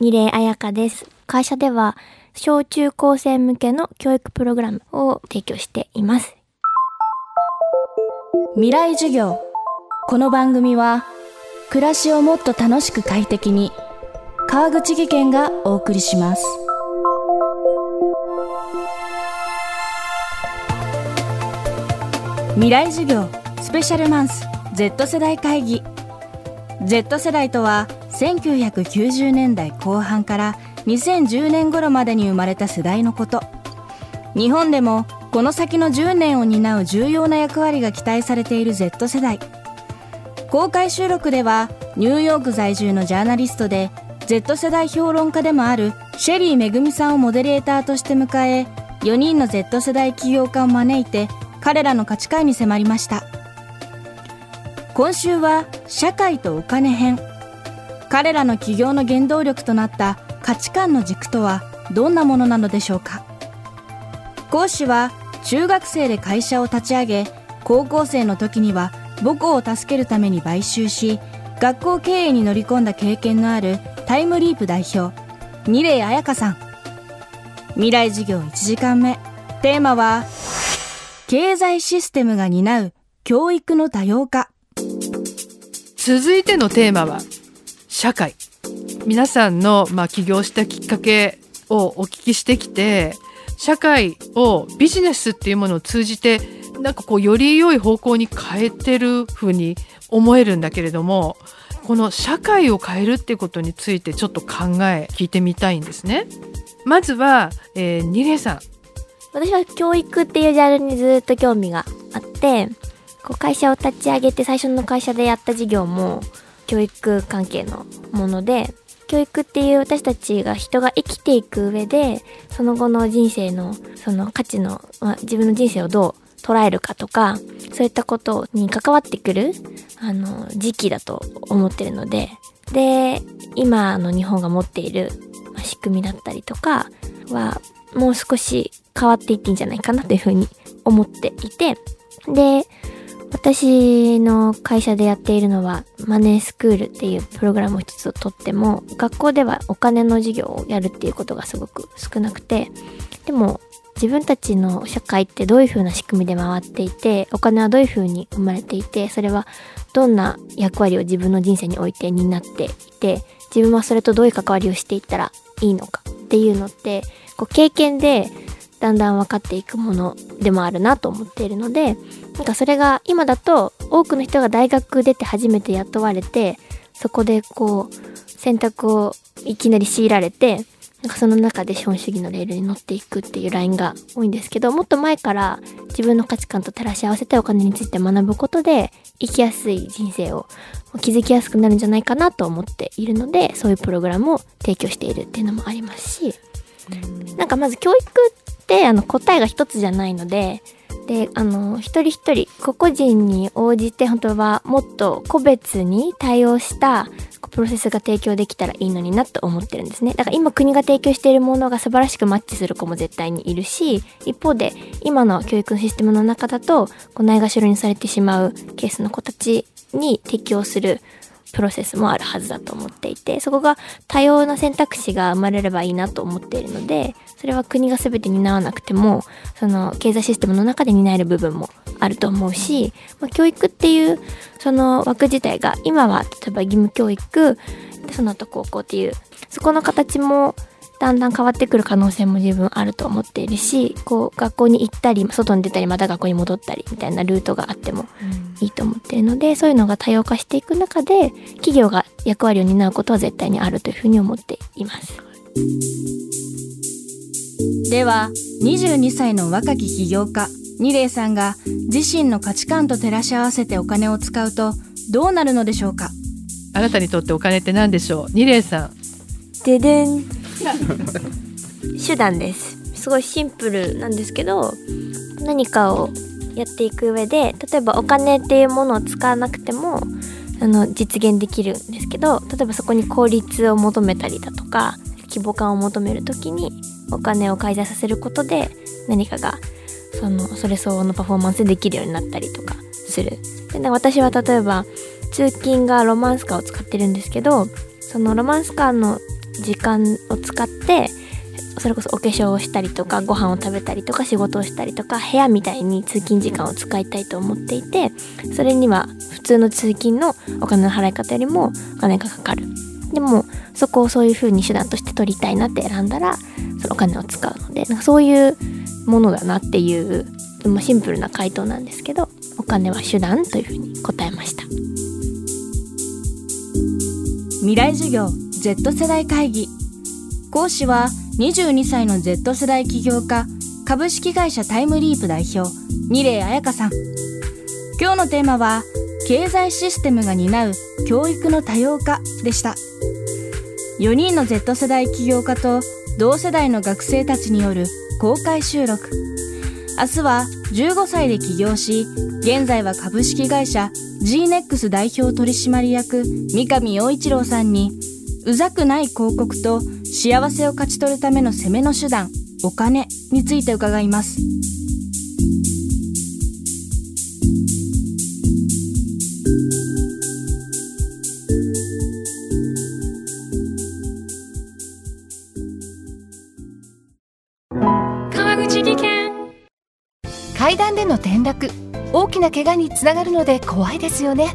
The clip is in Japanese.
二礼彩香です。会社では小中高生向けの教育プログラムを提供しています。未来授業この番組は暮らしをもっと楽しく快適に川口義賢がお送りします未来授業スペシャルマンス Z 世代会議 Z 世代とは1990年代後半から2010年頃までに生まれた世代のこと。日本でもこの先の10年を担う重要な役割が期待されている Z 世代。公開収録ではニューヨーク在住のジャーナリストで Z 世代評論家でもあるシェリーめぐみさんをモデレーターとして迎え4人の Z 世代起業家を招いて彼らの価値観に迫りました。今週は社会とお金編。彼らの起業の原動力となった価値観の軸とはどんなものなのでしょうか？講師は中学生で会社を立ち上げ高校生の時には母校を助けるために買収し学校経営に乗り込んだ経験のあるタイムリープ代表二礼彩香さん。未来授業1時間目。テーマは経済システムが担う教育の多様化。続いてのテーマは社会皆さんの、まあ、起業したきっかけをお聞きしてきて社会をビジネスっていうものを通じてなんかこうより良い方向に変えてる風に思えるんだけれどもこの社会を変えるってことについてちょっと考え聞いてみたいんですね。まずは、えー、ニレさん。私は教育っていうジャンルにずっと興味があって、こう会社を立ち上げて最初の会社でやった事業も教育関係のもので、教育っていう私たちが人が生きていく上で、その後の人生のその価値の、まあ、自分の人生をどう捉えるかとか、そういったことに関わってくる、あの、時期だと思ってるので、で、今の日本が持っている仕組みだったりとかは、もう少し変わっていっていいんじゃないかなというふうに思っていて、で、私の会社でやっているのはマネースクールっていうプログラムを一つとっても学校ではお金の授業をやるっていうことがすごく少なくてでも自分たちの社会ってどういう風な仕組みで回っていてお金はどういう風に生まれていてそれはどんな役割を自分の人生において担っていて自分はそれとどういう関わりをしていったらいいのかっていうのってこう経験でだんだん分かっていくものでもあるなと思っているのでなんかそれが今だと多くの人が大学出て初めて雇われてそこでこう選択をいきなり強いられてなんかその中で資本主義のレールに乗っていくっていうラインが多いんですけどもっと前から自分の価値観と照らし合わせてお金について学ぶことで生きやすい人生を築きやすくなるんじゃないかなと思っているのでそういうプログラムを提供しているっていうのもありますしなんかまず教育ってあの答えが一つじゃないのでであの一人一人個々人に応じて本当はもっと個別に対応したプロセスが提供できたらいいのになと思ってるんですね。だから今国が提供しているものが素晴らしくマッチする子も絶対にいるし一方で今の教育のシステムの中だとこないがしろにされてしまうケースの子たちに適応するプロセスもあるはずだと思っていてそこが多様な選択肢が生まれればいいなと思っているのでそれは国が全て担わなくてもその経済システムの中で担える部分もあると思うし、まあ、教育っていうその枠自体が今は例えば義務教育その後高校っていうそこの形もだんだん変わってくる可能性も十分あると思っているしこう学校に行ったり外に出たりまた学校に戻ったりみたいなルートがあってもいいと思っているので、そういうのが多様化していく中で企業が役割を担うことは絶対にあるというふうに思っています。では22歳の若き起業家二礼さんが自身の価値観と照らし合わせてお金を使うとどうなるのでしょうか？あなたにとってお金って何でしょう？ニレイさん。ででん手段です。すごいシンプルなんですけど何かをやっていく上で例えばお金っていうものを使わなくてもあの実現できるんですけど例えばそこに効率を求めたりだとか規模感を求める時にお金を介在させることで何かがそのそれ相応のパフォーマンスでできるようになったりとかする。で私は例えば通勤がロマンスカーを使ってるんですけどそのロマンスカーの時間を使ってそれこそお化粧をしたりとかご飯を食べたりとか仕事をしたりとか部屋みたいに通勤時間を使いたいと思っていてそれには普通の通勤のお金の払い方よりもお金がかかる。でもそこをそういう風に手段として取りたいなって選んだらそのお金を使うのでなんかそういうものだなっていうまあシンプルな回答なんですけどお金は手段という風に答えました。未来授業。Z 世代会議。講師は22歳の Z 世代起業家株式会社タイムリープ代表二礼彩香さん。今日のテーマは経済システムが担う教育の多様化でした。4人の Z 世代起業家と同世代の学生たちによる公開収録。明日は15歳で起業し現在は株式会社 GNEX 代表取締役三上洋一郎さんにうざくない広告と幸せを勝ち取るための攻めの手段お金について伺います。川口技研。階段での転落大きな怪我につながるので怖いですよね